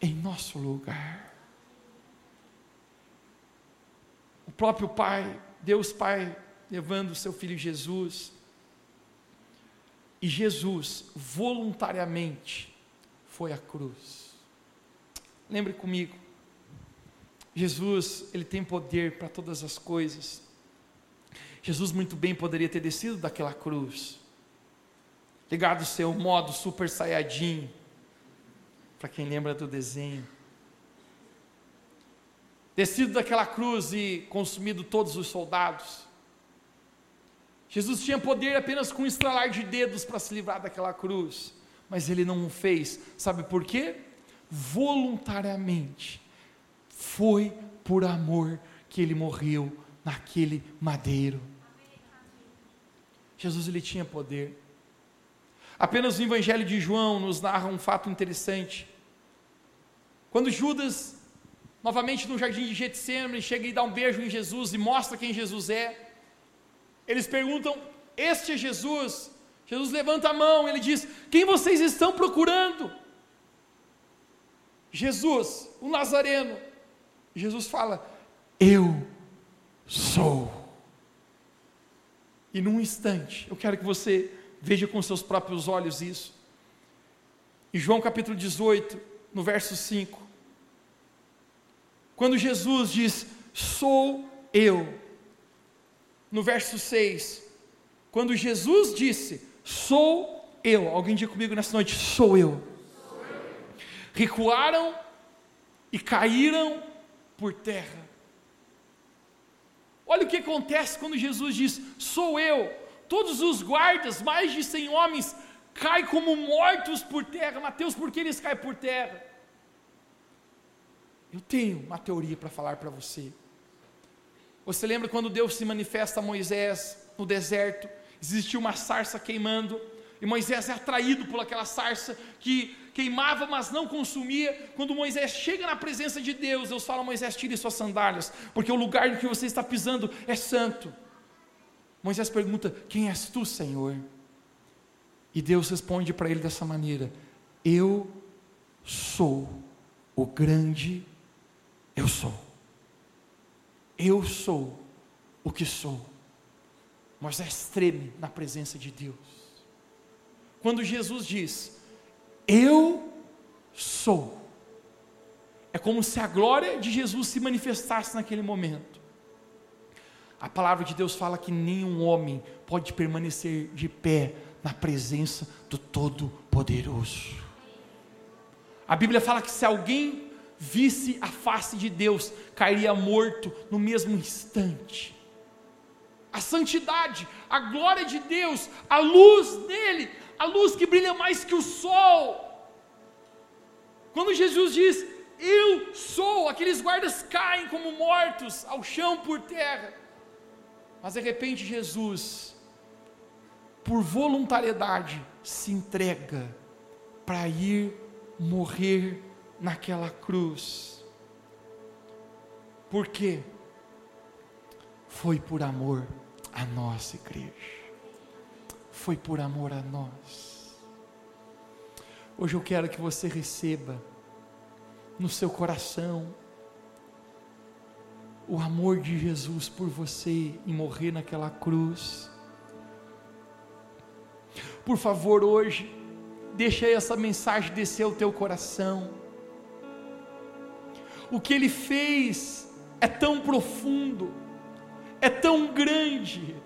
em nosso lugar. O próprio Pai, Deus Pai, levando o seu filho Jesus, e Jesus voluntariamente foi à cruz. Lembre comigo, Jesus, ele tem poder para todas as coisas. Jesus muito bem poderia ter descido daquela cruz, ligado o seu modo super saiyajin, para quem lembra do desenho, descido daquela cruz e consumido todos os soldados, Jesus tinha poder apenas com um estralar de dedos para se livrar daquela cruz, mas ele não o fez. Sabe por quê? Voluntariamente. Foi por amor que ele morreu naquele madeiro. Jesus ele tinha poder. Apenas o Evangelho de João nos narra um fato interessante. Quando Judas, novamente no jardim de Getsemane, chega e dá um beijo em Jesus e mostra quem Jesus é, eles perguntam: Este é Jesus? Jesus levanta a mão, ele diz: Quem vocês estão procurando? Jesus, o Nazareno. Jesus fala: Eu sou. E num instante, eu quero que você veja com seus próprios olhos isso. Em João capítulo 18, no verso 5, quando Jesus diz: Sou eu no verso 6, quando Jesus disse: Sou eu, alguém diga comigo nessa noite: Sou eu. Sou eu. Recuaram e caíram por terra. Olha o que acontece quando Jesus diz: Sou eu. Todos os guardas, mais de 100 homens, caem como mortos por terra. Mateus, por que eles caem por terra? Eu tenho uma teoria para falar para você. Você lembra quando Deus se manifesta a Moisés no deserto? Existiu uma sarça queimando, e Moisés é atraído por aquela sarça que queimava, mas não consumia. Quando Moisés chega na presença de Deus, Deus fala: Moisés, tire suas sandálias, porque o lugar em que você está pisando é santo. Moisés pergunta: Quem és tu, Senhor? E Deus responde para ele dessa maneira: Eu sou o grande eu sou. Eu sou o que sou. Moisés treme na presença de Deus. Quando Jesus diz, Eu sou, é como se a glória de Jesus se manifestasse naquele momento. A palavra de Deus fala que nenhum homem pode permanecer de pé na presença do Todo-Poderoso. A Bíblia fala que se alguém visse a face de Deus, cairia morto no mesmo instante. A santidade, a glória de Deus, a luz dele, a luz que brilha mais que o sol. Quando Jesus diz, Eu sou, aqueles guardas caem como mortos ao chão por terra. Mas de repente Jesus, por voluntariedade, se entrega para ir morrer naquela cruz. Por quê? Foi por amor a nossa igreja. Foi por amor a nós. Hoje eu quero que você receba no seu coração o amor de Jesus por você em morrer naquela cruz. Por favor, hoje, deixa essa mensagem descer ao teu coração o que ele fez é tão profundo, é tão grande.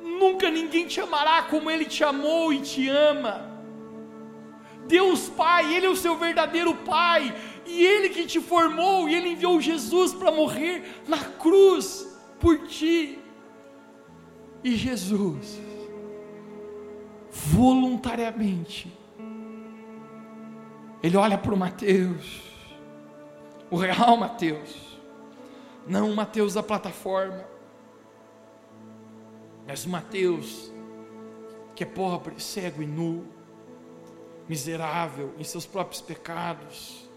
Nunca ninguém te amará como ele te amou e te ama. Deus Pai, Ele é o seu verdadeiro Pai, e Ele que te formou, e Ele enviou Jesus para morrer na cruz por ti. E Jesus, voluntariamente, Ele olha para o Mateus, o real Mateus, não o Mateus da plataforma, mas o Mateus que é pobre, cego e nu, miserável em seus próprios pecados,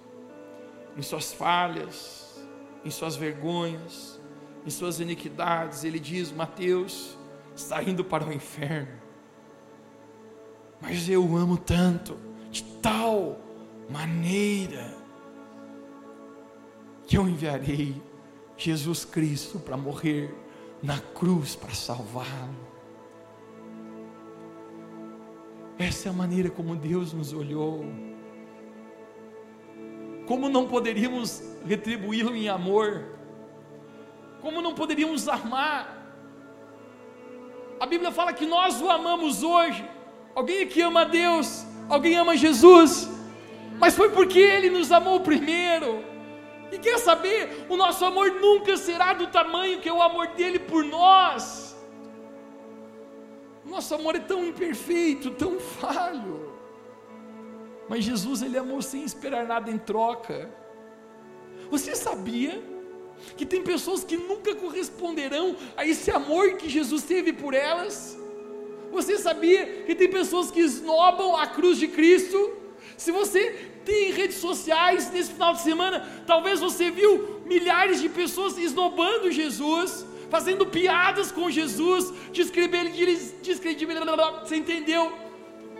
em suas falhas, em suas vergonhas, em suas iniquidades. Ele diz: Mateus está indo para o inferno, mas eu o amo tanto, de tal maneira, que eu enviarei Jesus Cristo para morrer na cruz para salvá-lo. Essa é a maneira como Deus nos olhou. Como não poderíamos retribuí-lo em amor? Como não poderíamos amar? A Bíblia fala que nós o amamos hoje. Alguém aqui ama Deus? Alguém ama Jesus? Mas foi porque Ele nos amou primeiro. E quer saber? O nosso amor nunca será do tamanho que é o amor dele por nós. Nosso amor é tão imperfeito, tão falho. Mas Jesus, ele amou sem esperar nada em troca. Você sabia que tem pessoas que nunca corresponderão a esse amor que Jesus teve por elas? Você sabia que tem pessoas que esnobam a cruz de Cristo? Se você tem redes sociais nesse final de semana, talvez você viu milhares de pessoas esnobando Jesus fazendo piadas com Jesus, descredibilizando, você entendeu?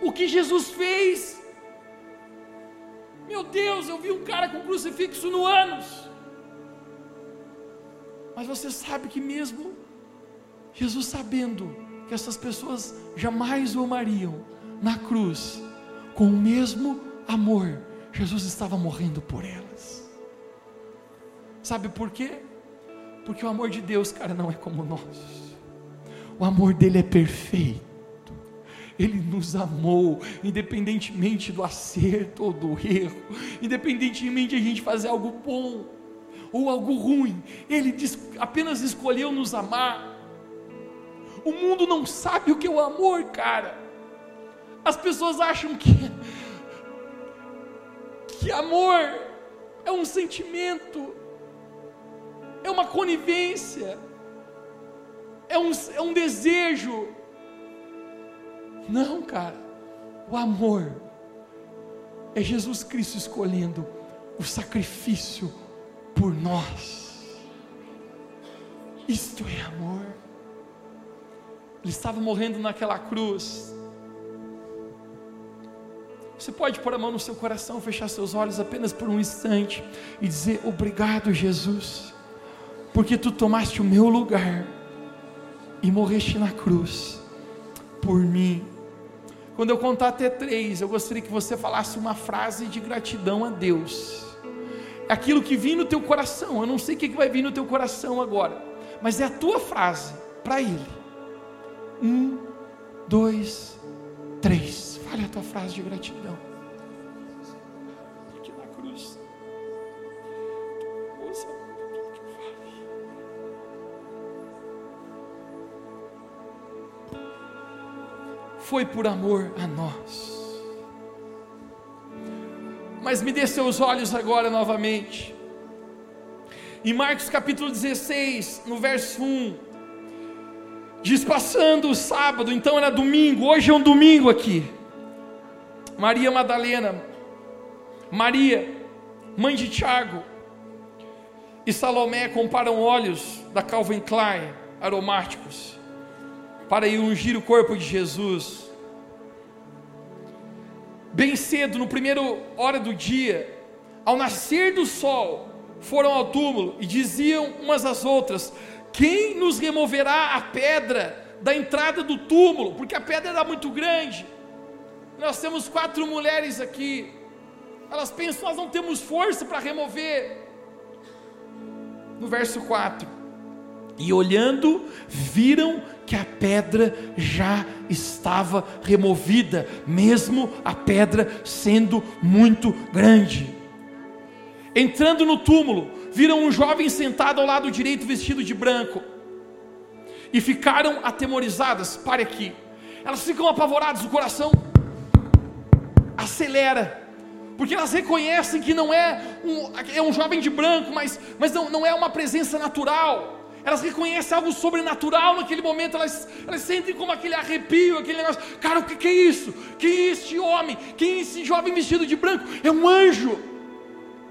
O que Jesus fez? Meu Deus, eu vi um cara com crucifixo no ânus. Mas você sabe que mesmo Jesus sabendo que essas pessoas jamais o amariam na cruz, com o mesmo amor, Jesus estava morrendo por elas. Sabe por quê? Porque o amor de Deus, cara, não é como nós. O amor dele é perfeito. Ele nos amou, independentemente do acerto ou do erro, independentemente de a gente fazer algo bom ou algo ruim, Ele apenas escolheu nos amar. O mundo não sabe o que é o amor, cara. As pessoas acham que que amor é um sentimento é uma conivência, é um, é um desejo. Não, cara, o amor é Jesus Cristo escolhendo o sacrifício por nós. Isto é amor. Ele estava morrendo naquela cruz. Você pode pôr a mão no seu coração, fechar seus olhos apenas por um instante e dizer: Obrigado, Jesus porque tu tomaste o meu lugar e morreste na cruz por mim. Quando eu contar até três, eu gostaria que você falasse uma frase de gratidão a Deus. Aquilo que vem no teu coração, eu não sei o que vai vir no teu coração agora, mas é a tua frase para Ele. Um, dois, três. Fale a tua frase de gratidão. foi por amor a nós. Mas me dê seus olhos agora novamente. Em Marcos capítulo 16, no verso 1, diz: Passando o sábado, então era domingo, hoje é um domingo aqui. Maria Madalena, Maria, mãe de Tiago, e Salomé comparam óleos da Calvin Klein aromáticos para ir ungir o corpo de Jesus. Bem cedo, no primeiro hora do dia, ao nascer do sol, foram ao túmulo e diziam umas às outras: Quem nos removerá a pedra da entrada do túmulo? Porque a pedra era muito grande. Nós temos quatro mulheres aqui. Elas pensam, nós não temos força para remover. No verso 4: E olhando, viram que a pedra já estava removida, mesmo a pedra sendo muito grande. Entrando no túmulo, viram um jovem sentado ao lado direito vestido de branco e ficaram atemorizadas. Pare aqui, elas ficam apavoradas, o coração acelera porque elas reconhecem que não é um, é um jovem de branco, mas, mas não, não é uma presença natural, elas reconhecem algo sobrenatural naquele momento, elas, elas sentem como aquele arrepio, aquele negócio, cara, o que, que é isso? Quem é este homem? Quem é esse jovem vestido de branco? É um anjo.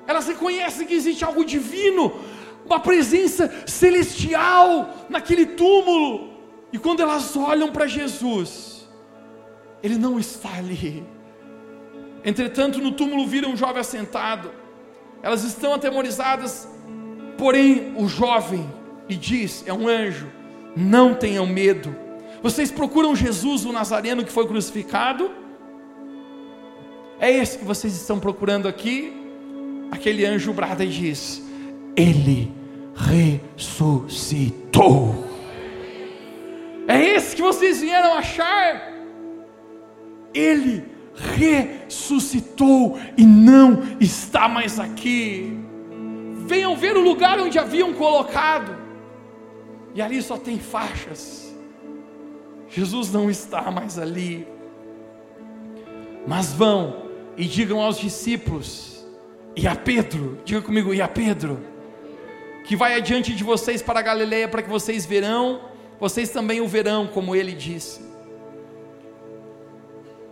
Elas reconhecem que existe algo divino, uma presença celestial naquele túmulo. E quando elas olham para Jesus, ele não está ali. Entretanto, no túmulo viram um jovem assentado. Elas estão atemorizadas, porém o jovem e diz: é um anjo, não tenham medo. Vocês procuram Jesus, o Nazareno que foi crucificado? É esse que vocês estão procurando aqui? Aquele anjo brada e diz: Ele ressuscitou. É esse que vocês vieram achar? Ele ressuscitou e não está mais aqui. Venham ver o lugar onde haviam colocado e ali só tem faixas. Jesus não está mais ali. Mas vão e digam aos discípulos, e a Pedro, diga comigo, e a Pedro, que vai adiante de vocês para a Galileia, para que vocês verão, vocês também o verão, como ele disse.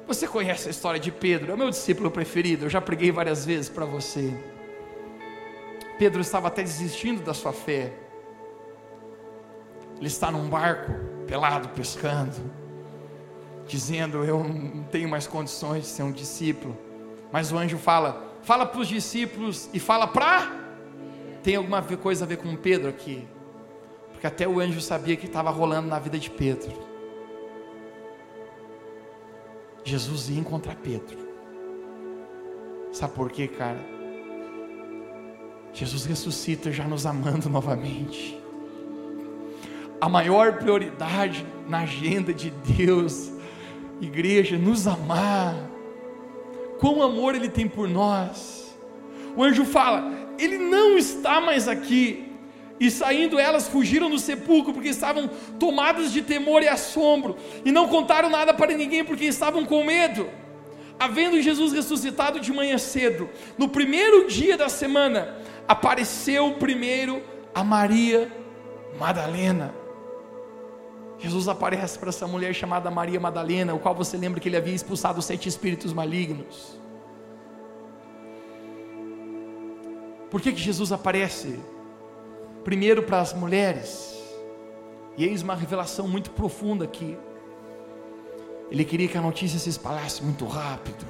Você conhece a história de Pedro, é o meu discípulo preferido, eu já preguei várias vezes para você. Pedro estava até desistindo da sua fé, ele está num barco, pelado, pescando, dizendo: Eu não tenho mais condições de ser um discípulo. Mas o anjo fala: Fala para os discípulos e fala para. Tem alguma coisa a ver com Pedro aqui? Porque até o anjo sabia que estava rolando na vida de Pedro. Jesus ia encontrar Pedro. Sabe por quê, cara? Jesus ressuscita já nos amando novamente a maior prioridade na agenda de Deus, igreja, nos amar. Quão amor Ele tem por nós. O anjo fala: Ele não está mais aqui. E saindo elas fugiram do sepulcro, porque estavam tomadas de temor e assombro, e não contaram nada para ninguém, porque estavam com medo. Havendo Jesus ressuscitado de manhã cedo, no primeiro dia da semana, apareceu primeiro a Maria Madalena Jesus aparece para essa mulher chamada Maria Madalena, o qual você lembra que ele havia expulsado sete espíritos malignos. Por que, que Jesus aparece? Primeiro para as mulheres, e eis uma revelação muito profunda aqui. Ele queria que a notícia se espalhasse muito rápido.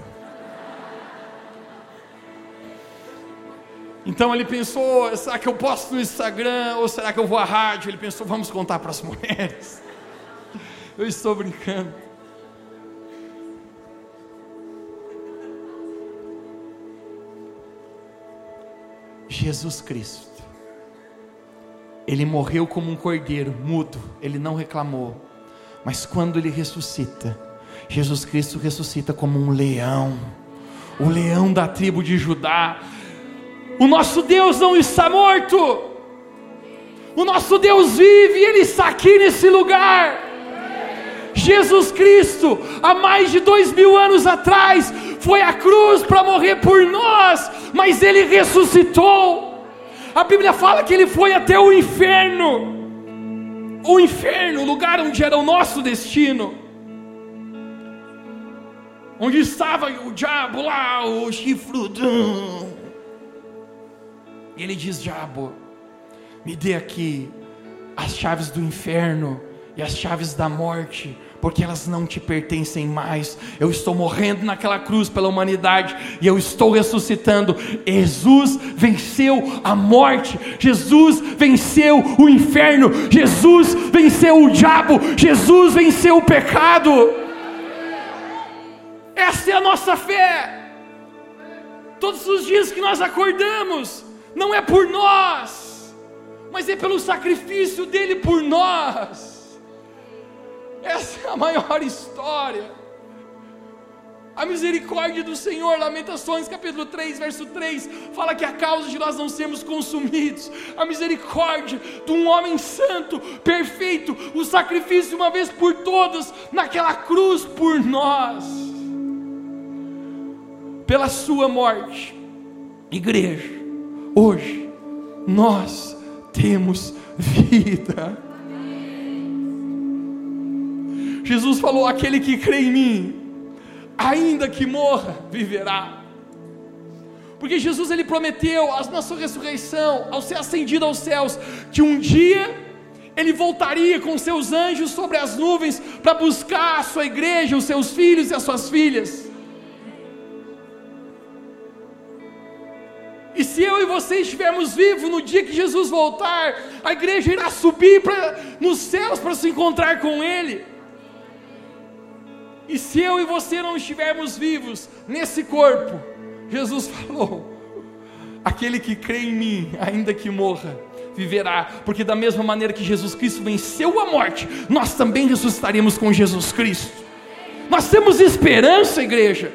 Então ele pensou: será que eu posto no Instagram ou será que eu vou à rádio? Ele pensou: vamos contar para as mulheres. <laughs> Eu estou brincando. Jesus Cristo, Ele morreu como um cordeiro, mudo, Ele não reclamou, mas quando Ele ressuscita, Jesus Cristo ressuscita como um leão, o leão da tribo de Judá. O nosso Deus não está morto, o nosso Deus vive, Ele está aqui nesse lugar. Jesus Cristo, há mais de dois mil anos atrás, foi à cruz para morrer por nós, mas ele ressuscitou. A Bíblia fala que ele foi até o inferno, o inferno, o lugar onde era o nosso destino, onde estava o diabo lá, o chifrudão. E ele diz: Diabo, me dê aqui as chaves do inferno e as chaves da morte, porque elas não te pertencem mais. Eu estou morrendo naquela cruz pela humanidade e eu estou ressuscitando. Jesus venceu a morte, Jesus venceu o inferno, Jesus venceu o diabo, Jesus venceu o pecado. Essa é a nossa fé. Todos os dias que nós acordamos, não é por nós, mas é pelo sacrifício dele por nós. Essa é a maior história. A misericórdia do Senhor, Lamentações capítulo 3, verso 3, fala que a causa de nós não sermos consumidos, a misericórdia de um homem santo, perfeito, o sacrifício uma vez por todas, naquela cruz por nós, pela sua morte, igreja, hoje, nós temos vida. Jesus falou: aquele que crê em mim, ainda que morra, viverá. Porque Jesus ele prometeu na sua ressurreição, ao ser ascendido aos céus, que um dia ele voltaria com seus anjos sobre as nuvens para buscar a sua igreja, os seus filhos e as suas filhas. E se eu e você estivermos vivos no dia que Jesus voltar, a igreja irá subir pra, nos céus para se encontrar com Ele. E se eu e você não estivermos vivos nesse corpo, Jesus <laughs> falou: aquele que crê em mim, ainda que morra, viverá, porque da mesma maneira que Jesus Cristo venceu a morte, nós também ressuscitaremos com Jesus Cristo. Nós temos esperança, igreja.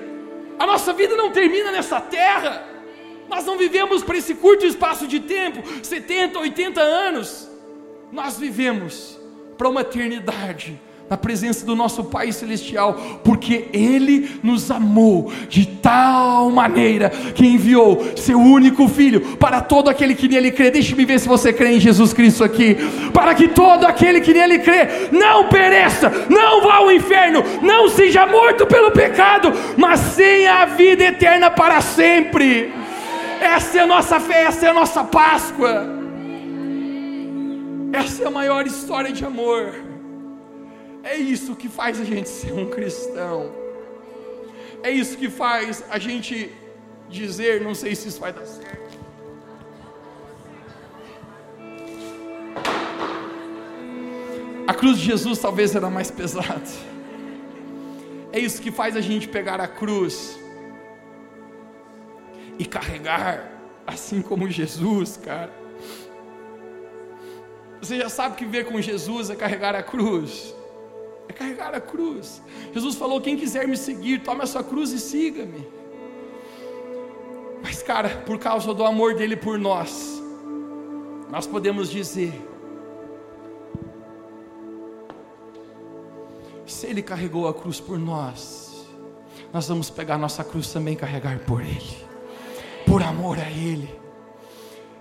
A nossa vida não termina nessa terra. Nós não vivemos para esse curto espaço de tempo, 70, 80 anos. Nós vivemos para uma eternidade na presença do nosso Pai Celestial, porque Ele nos amou de tal maneira que enviou seu único Filho para todo aquele que nele crê. Deixe-me ver se você crê em Jesus Cristo aqui. Para que todo aquele que nele crê não pereça, não vá ao inferno, não seja morto pelo pecado, mas tenha a vida eterna para sempre. Essa é a nossa fé, essa é a nossa Páscoa. Essa é a maior história de amor. É isso que faz a gente ser um cristão. É isso que faz a gente dizer, não sei se isso vai dar certo. A cruz de Jesus talvez era mais pesada. É isso que faz a gente pegar a cruz e carregar, assim como Jesus, cara. Você já sabe que ver com Jesus é carregar a cruz é carregar a cruz. Jesus falou: quem quiser me seguir, tome a sua cruz e siga-me. Mas, cara, por causa do amor dele por nós, nós podemos dizer: se ele carregou a cruz por nós, nós vamos pegar nossa cruz também e carregar por ele, por amor a ele.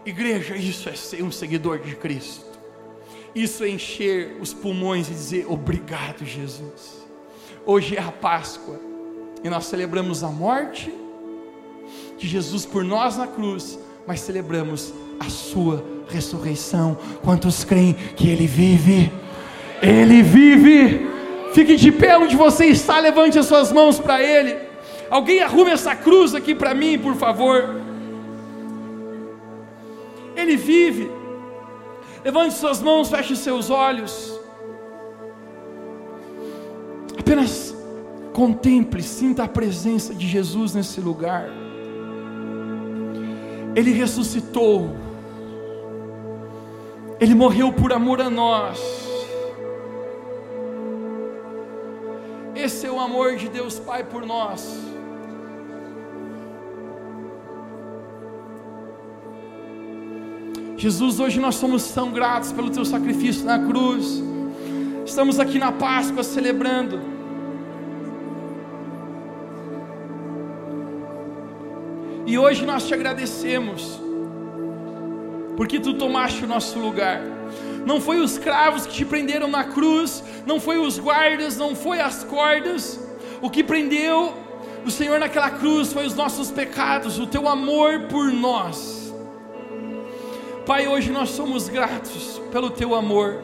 Igreja, isso é ser um seguidor de Cristo. Isso é encher os pulmões e dizer obrigado, Jesus. Hoje é a Páscoa e nós celebramos a morte de Jesus por nós na cruz, mas celebramos a sua ressurreição. Quantos creem que ele vive? Ele vive. Fique de pé onde você está, levante as suas mãos para ele. Alguém arrume essa cruz aqui para mim, por favor. Ele vive. Levante suas mãos, feche seus olhos. Apenas contemple, sinta a presença de Jesus nesse lugar. Ele ressuscitou. Ele morreu por amor a nós. Esse é o amor de Deus Pai por nós. Jesus, hoje nós somos tão gratos pelo teu sacrifício na cruz. Estamos aqui na Páscoa celebrando. E hoje nós te agradecemos, porque tu tomaste o nosso lugar. Não foi os cravos que te prenderam na cruz, não foi os guardas, não foi as cordas. O que prendeu o Senhor naquela cruz foi os nossos pecados, o teu amor por nós. Pai, hoje nós somos gratos pelo teu amor.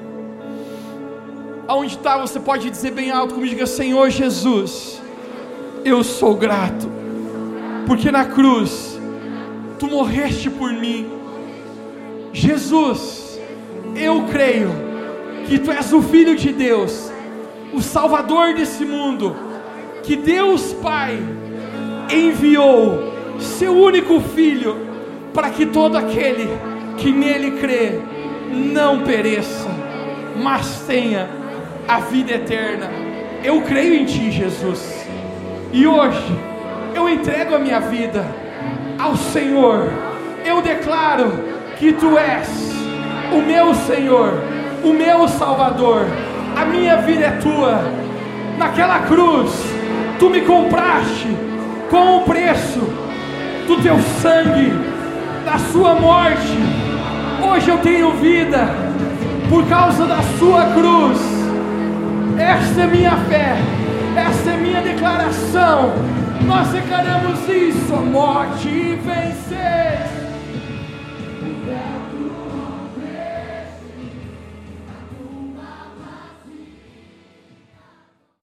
Aonde está, você pode dizer bem alto comigo: diga, Senhor Jesus, eu sou grato, porque na cruz tu morreste por mim. Jesus, eu creio que tu és o Filho de Deus, o Salvador desse mundo, que Deus Pai enviou seu único Filho para que todo aquele que nele crê não pereça, mas tenha a vida eterna. Eu creio em Ti, Jesus, e hoje eu entrego a minha vida ao Senhor. Eu declaro que Tu és o meu Senhor, o meu Salvador. A minha vida é Tua. Naquela cruz, Tu me compraste com o preço do Teu sangue, da Sua morte hoje eu tenho vida por causa da Sua cruz. Esta é minha fé, esta é minha declaração. Nós declaramos isso, a morte vencer.